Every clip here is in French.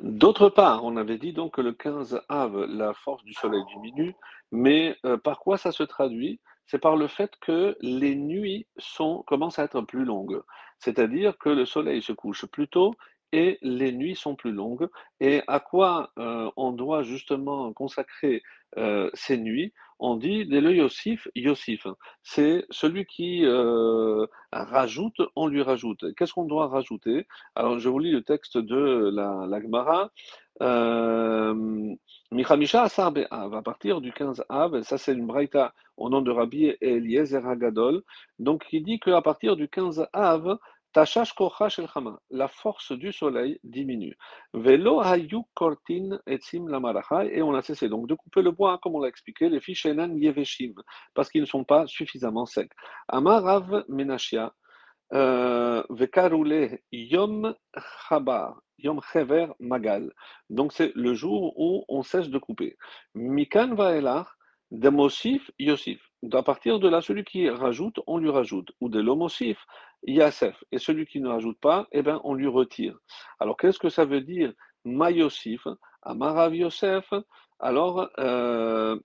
D'autre part, on avait dit donc que le 15 Av, la force du soleil diminue, mais euh, par quoi ça se traduit? C'est par le fait que les nuits commencent à être plus longues. C'est-à-dire que le soleil se couche plus tôt et les nuits sont plus longues. Et à quoi euh, on doit justement consacrer euh, ces nuits? On dit le Yossif, Yossif. C'est celui qui euh, rajoute, on lui rajoute. Qu'est-ce qu'on doit rajouter? Alors, je vous lis le texte de la, la Gemara. Euh, Michamisha Asar Be'av, à partir du 15 Av, ça c'est une braïta au nom de Rabbi Eliezer Hagadol, donc qui dit qu'à partir du 15 Av, Tashash shel chama, la force du soleil diminue. Velo hayu kortin etzim la et on a cessé donc de couper le bois, comme on l'a expliqué, les fiches yeveshim, parce qu'ils ne sont pas suffisamment secs. Amarav menashia, euh, vekaroule yom chabar, yom chever magal. Donc c'est le jour où on cesse de couper. Mikan vaelar, de Mosif, Yosif. À partir de là, celui qui rajoute, on lui rajoute. Ou de l'homosif, Yasef. Et celui qui ne rajoute pas, eh ben, on lui retire. Alors, qu'est-ce que ça veut dire Mayosif, Amarav Yosef. Alors, euh,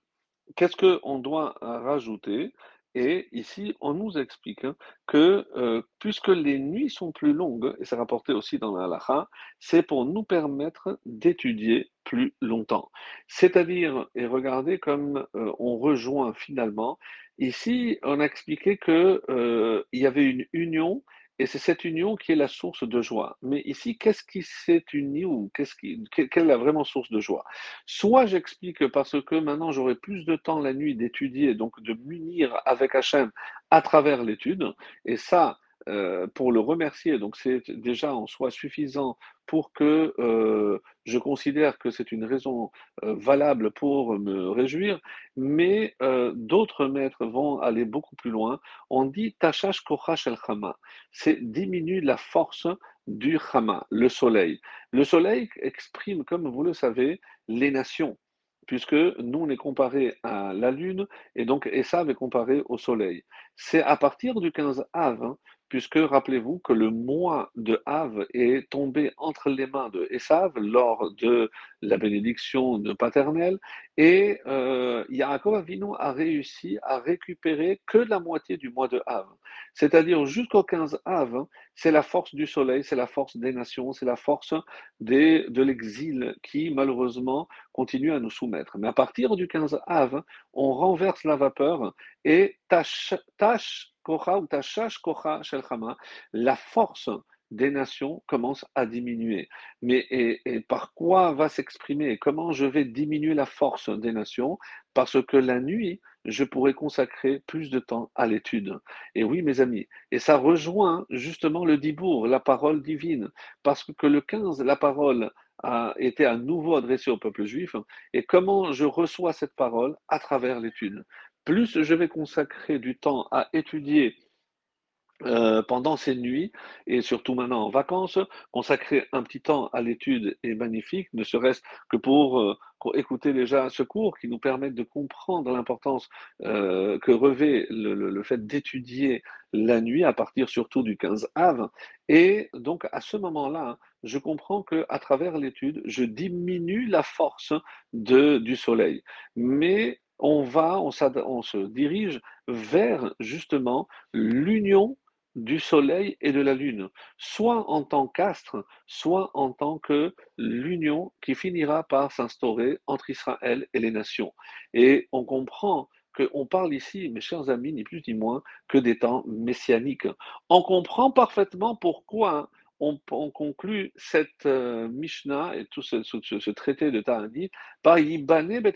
qu'est-ce qu'on doit rajouter? Et ici, on nous explique hein, que euh, puisque les nuits sont plus longues, et c'est rapporté aussi dans la halakha, c'est pour nous permettre d'étudier plus longtemps. C'est-à-dire, et regardez comme euh, on rejoint finalement, ici, on a expliqué qu'il euh, y avait une union et c'est cette union qui est la source de joie. Mais ici, qu'est-ce qui s'est uni ou qu'est-ce qui, quelle est la vraiment source de joie? Soit j'explique parce que maintenant j'aurai plus de temps la nuit d'étudier, donc de m'unir avec Hachem à travers l'étude, et ça, euh, pour le remercier. Donc c'est déjà en soi suffisant pour que euh, je considère que c'est une raison euh, valable pour me réjouir, mais d'autres maîtres vont aller beaucoup plus loin. On dit tachash kochash el chama, c'est diminuer la force du chama, le soleil. Le soleil exprime, comme vous le savez, les nations puisque nous, on est comparé à la Lune, et donc Esav est comparé au Soleil. C'est à partir du 15 Av puisque rappelez-vous que le mois de Av est tombé entre les mains de Esav lors de la bénédiction paternelle, et euh, Yaakov a réussi à récupérer que la moitié du mois de Av. C'est-à-dire jusqu'au 15 Av, c'est la force du soleil, c'est la force des nations, c'est la force de l'exil qui malheureusement continue à nous soumettre. Mais à partir du 15 Av, on renverse la vapeur et tâche, tâche la force des nations commence à diminuer. Mais et, par quoi va s'exprimer Comment je vais diminuer la force des nations? Parce que la nuit, je pourrais consacrer plus de temps à l'étude. Et oui, mes amis, et ça rejoint justement le Dibour, la parole divine, parce que le 15, la parole a été à nouveau adressée au peuple juif, et comment je reçois cette parole? À travers l'étude. Plus je vais consacrer du temps à étudier euh, pendant ces nuits, et surtout maintenant en vacances, consacrer un petit temps à l'étude est magnifique, ne serait-ce que pour, euh, écouter déjà ce cours qui nous permet de comprendre l'importance euh, que revêt le, fait d'étudier la nuit à partir surtout du 15 av. Et donc à ce moment-là, je comprends que à travers l'étude, je diminue la force du soleil. Mais on va, on, se dirige vers justement l'union du Soleil et de la Lune, soit en tant qu'astre, soit en tant que l'union qui finira par s'instaurer entre Israël et les nations. Et on comprend qu'on parle ici, mes chers amis, ni plus ni moins que des temps messianiques. On comprend parfaitement pourquoi on, conclut cette euh, Mishnah et tout ce, traité de Ta'anit par Yibane Bet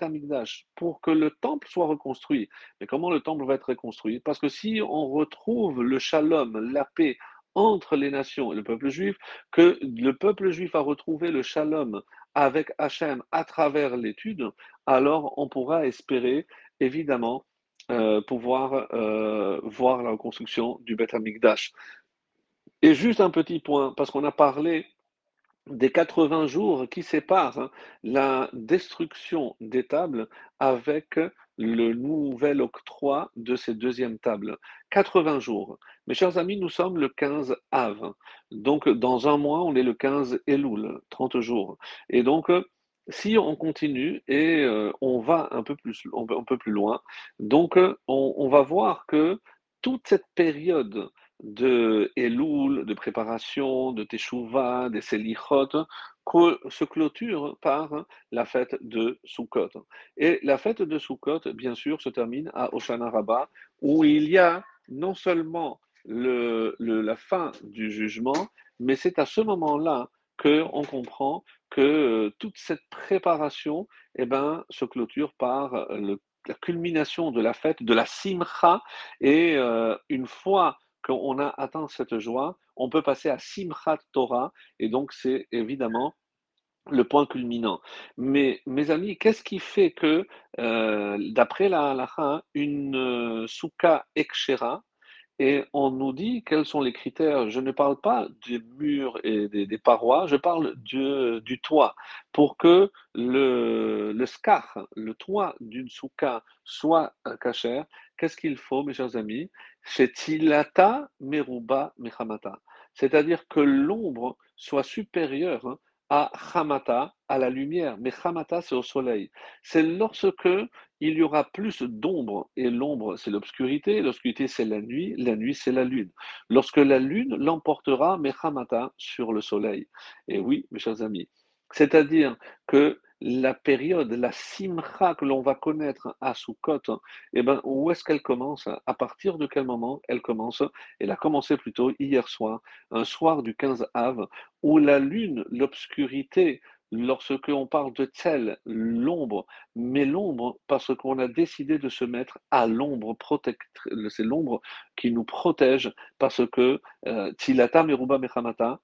pour que le temple soit reconstruit. Mais comment le temple va être reconstruit? Parce que si on retrouve le shalom, la paix entre les nations et le peuple juif, que le peuple juif a retrouvé le shalom avec Hachem à travers l'étude, alors on pourra espérer évidemment euh, pouvoir euh, voir la reconstruction du Beth Amikdash. Et juste un petit point, parce qu'on a parlé des 80 jours qui séparent hein, la destruction des tables avec le nouvel octroi de ces deuxièmes tables. 80 jours. Mes chers amis, nous sommes le 15 Av. Donc, dans un mois, on est le 15 Elul, 30 jours. Et donc, si on continue et euh, on va un peu plus, loin, donc on, on va voir que toute cette période de Elul, de préparation, de Teshuvah, des Selichot, se clôture par la fête de Sukkot. Et la fête de Sukkot, bien sûr, se termine à Oshana Rabbah, où il y a non seulement le, la fin du jugement, mais c'est à ce moment-là qu'on comprend que euh, toute cette préparation eh ben, se clôture par le, la culmination de la fête, de la simcha, et euh, une fois qu'on a atteint cette joie, on peut passer à Simchat Torah, et donc c'est évidemment le point culminant. Mais mes amis, qu'est-ce qui fait que, euh, d'après la halakha, une euh, souka et on nous dit quels sont les critères. Je ne parle pas des murs et des, parois, je parle du, toit. Pour que le, scar, le toit d'une souka soit caché, qu'est-ce qu'il faut, mes chers amis? C'est tilata meruba mechamata. C'est-à-dire que l'ombre soit supérieure hein, à Hamata, à la lumière. Mais c'est au soleil. C'est lorsque il y aura plus d'ombre, et l'ombre, c'est l'obscurité, l'obscurité, c'est la nuit, la nuit, c'est la lune. Lorsque la lune l'emportera, mais sur le soleil. Et oui, mes chers amis, c'est-à-dire que la période, la simcha que l'on va connaître à Sukkot, eh ben, où est-ce qu'elle commence? À partir de quel moment elle commence? Elle a commencé plutôt hier soir, un soir du 15 Av, où la lune, l'obscurité, lorsque on parle de tel, l'ombre, mais l'ombre parce qu'on a décidé de se mettre à l'ombre c'est l'ombre qui nous protège parce que euh, Tilata Meruba Mechamata,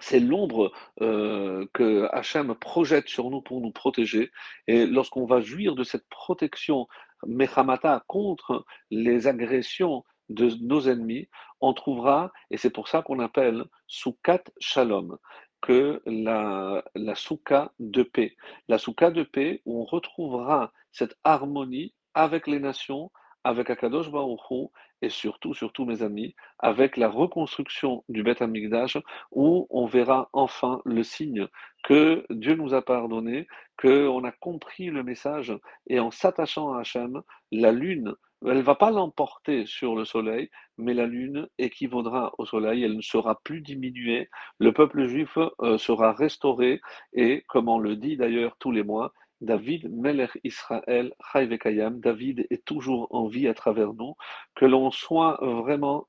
c'est l'ombre euh, que Hachem projette sur nous pour nous protéger. Et lorsqu'on va jouir de cette protection Mechamata contre les agressions de nos ennemis, on trouvera, et c'est pour ça qu'on appelle Soukat Shalom, que la, la Souka de paix. La Souka de paix où on retrouvera cette harmonie avec les nations, avec Akadosh Baruch et surtout, surtout mes amis, avec la reconstruction du Beth Amikdash, où on verra enfin le signe que Dieu nous a pardonné, qu'on a compris le message, et en s'attachant à Hachem, la lune, elle ne va pas l'emporter sur le soleil, mais la lune équivaudra au soleil, elle ne sera plus diminuée, le peuple juif euh, sera restauré, et comme on le dit d'ailleurs tous les mois, David, Melech Israël, Kayam, David est toujours en vie à travers nous, que l'on soit vraiment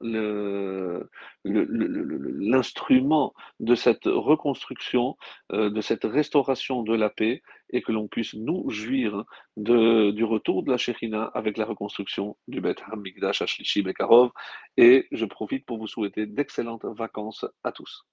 l'instrument de cette reconstruction, euh, de cette restauration de la paix, et que l'on puisse nous jouir du retour de la Shekhinah avec la reconstruction du Beth Hamikdash Ashlishi Bekarov. Et je profite pour vous souhaiter d'excellentes vacances à tous.